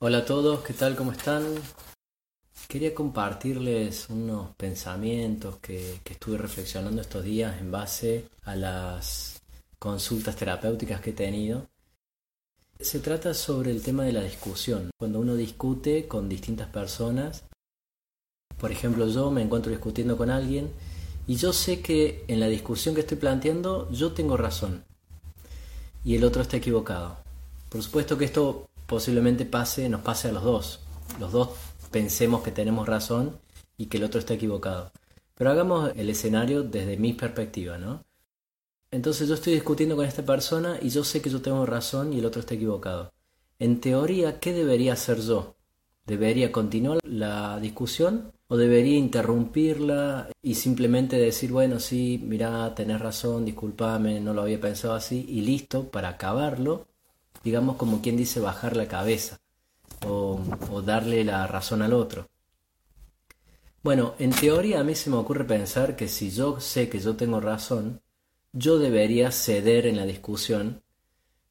Hola a todos, ¿qué tal? ¿Cómo están? Quería compartirles unos pensamientos que, estuve reflexionando estos días en base a las consultas terapéuticas que he tenido. Se trata sobre el tema de la discusión. Cuando uno discute con distintas personas, por ejemplo yo me encuentro discutiendo con alguien y yo sé que en la discusión que estoy planteando yo tengo razón y el otro está equivocado. Por supuesto que esto posiblemente pase, nos pase a los dos. Los dos pensemos que tenemos razón y que el otro está equivocado. Pero hagamos el escenario desde mi perspectiva, ¿no? Entonces yo estoy discutiendo con esta persona y yo sé que yo tengo razón y el otro está equivocado. En teoría, ¿qué debería hacer yo? ¿Debería continuar la discusión o debería interrumpirla y simplemente decir, bueno, sí, mira, tenés razón, discúlpame, no lo había pensado así y listo para acabarlo? Digamos como quien dice bajar la cabeza o, darle la razón al otro. Bueno, en teoría a mí se me ocurre pensar que si yo sé que yo tengo razón, yo debería ceder en la discusión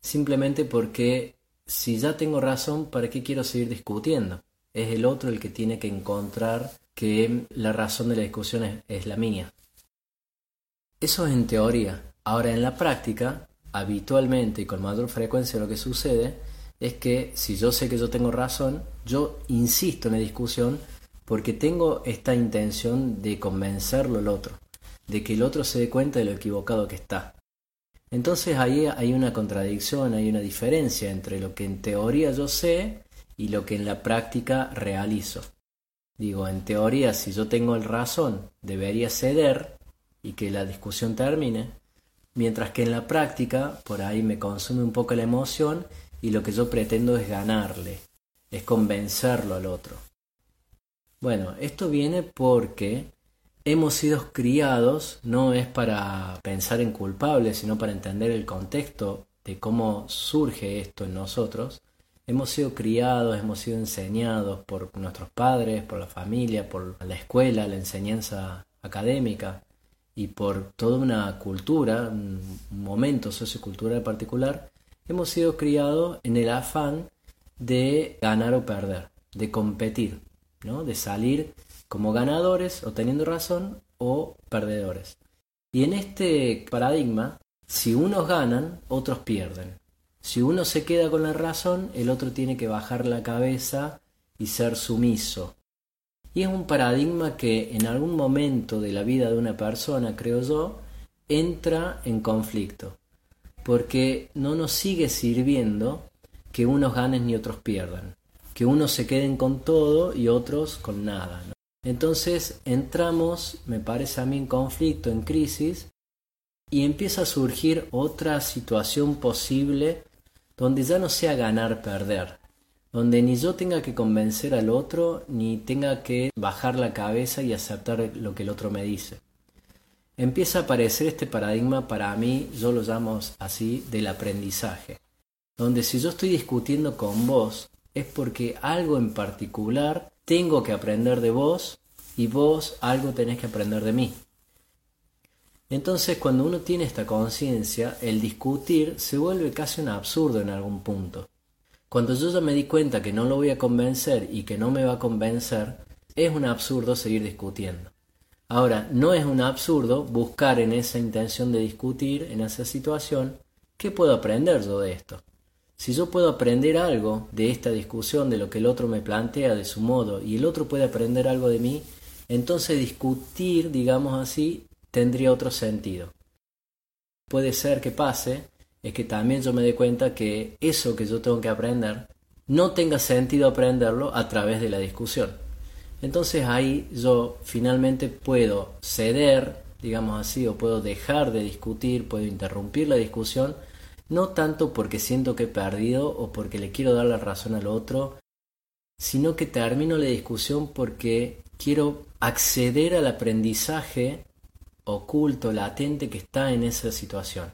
simplemente porque si ya tengo razón, ¿para qué quiero seguir discutiendo? Es el otro el que tiene que encontrar que la razón de la discusión es, es la mía. Eso es en teoría. Ahora en la práctica habitualmente y con mayor frecuencia lo que sucede es que si yo sé que yo tengo razón, yo insisto en la discusión porque tengo esta intención de convencerlo al otro, de que el otro se dé cuenta de lo equivocado que está. Entonces ahí hay una contradicción, hay una diferencia entre lo que en teoría yo sé y lo que en la práctica realizo. Digo, en teoría si yo tengo el razón, debería ceder y que la discusión termine, mientras que en la práctica por ahí me consume un poco la emoción y lo que yo pretendo es ganarle, es convencerlo al otro. Bueno, esto viene porque hemos sido criados, no es para pensar en culpables, sino para entender el contexto de cómo surge esto en nosotros. Hemos sido criados, hemos sido enseñados por nuestros padres, por la familia, por la escuela, la enseñanza académica, y por toda una cultura, un momento sociocultural particular, hemos sido criados en el afán de ganar o perder, de competir, ¿no? de salir como ganadores o teniendo razón o perdedores. Y en este paradigma, si unos ganan, otros pierden. Si uno se queda con la razón, el otro tiene que bajar la cabeza y ser sumiso, y es un paradigma que en algún momento de la vida de una persona, creo yo, entra en conflicto, porque no nos sigue sirviendo que unos ganen ni otros pierdan, que unos se queden con todo y otros con nada. Entonces entramos, me parece a mí, en conflicto, en crisis, y empieza a surgir otra situación posible donde ya no sea ganar-perder, donde ni yo tenga que convencer al otro, ni tenga que bajar la cabeza y aceptar lo que el otro me dice. Empieza a aparecer este paradigma para mí, yo lo llamo así, del aprendizaje, donde si yo estoy discutiendo con vos, es porque algo en particular tengo que aprender de vos y vos algo tenés que aprender de mí. Entonces cuando uno tiene esta conciencia, el discutir se vuelve casi un absurdo en algún punto cuando yo ya me di cuenta que no lo voy a convencer y que no me va a convencer, es un absurdo seguir discutiendo. Ahora, no es un absurdo buscar en esa intención de discutir, en esa situación, ¿qué puedo aprender yo de esto? Si yo puedo aprender algo de esta discusión, de lo que el otro me plantea, de su modo, y el otro puede aprender algo de mí, entonces discutir, digamos así, tendría otro sentido. Puede ser que pase es que también yo me dé cuenta que eso que yo tengo que aprender no tenga sentido aprenderlo a través de la discusión. Entonces ahí yo finalmente puedo ceder, digamos así, o puedo dejar de discutir, puedo interrumpir la discusión, no tanto porque siento que he perdido o porque le quiero dar la razón al otro, sino que termino la discusión porque quiero acceder al aprendizaje oculto, latente que está en esa situación.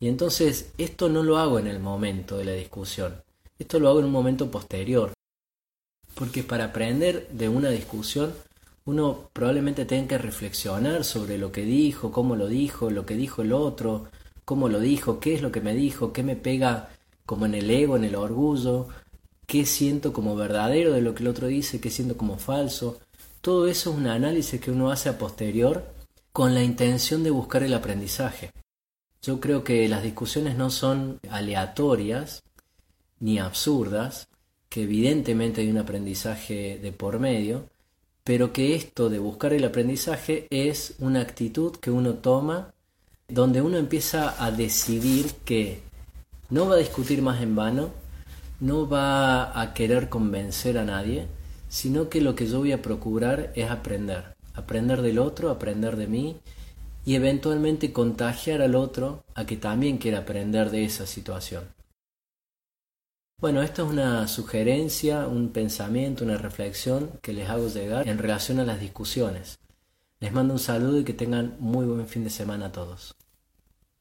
Y entonces esto no lo hago en el momento de la discusión, esto lo hago en un momento posterior. Porque para aprender de una discusión uno probablemente tenga que reflexionar sobre lo que dijo, cómo lo dijo, lo que dijo el otro, cómo lo dijo, qué es lo que me dijo, qué me pega como en el ego, en el orgullo, qué siento como verdadero de lo que el otro dice, qué siento como falso. Todo eso es un análisis que uno hace a posterior con la intención de buscar el aprendizaje. Yo creo que las discusiones no son aleatorias ni absurdas, que evidentemente hay un aprendizaje de por medio, pero que esto de buscar el aprendizaje es una actitud que uno toma donde uno empieza a decidir que no va a discutir más en vano, no va a querer convencer a nadie, sino que lo que yo voy a procurar es aprender, aprender del otro, aprender de mí y eventualmente contagiar al otro a que también quiera aprender de esa situación. Bueno, esto es una sugerencia, un pensamiento, una reflexión que les hago llegar en relación a las discusiones. Les mando un saludo y que tengan muy buen fin de semana a todos.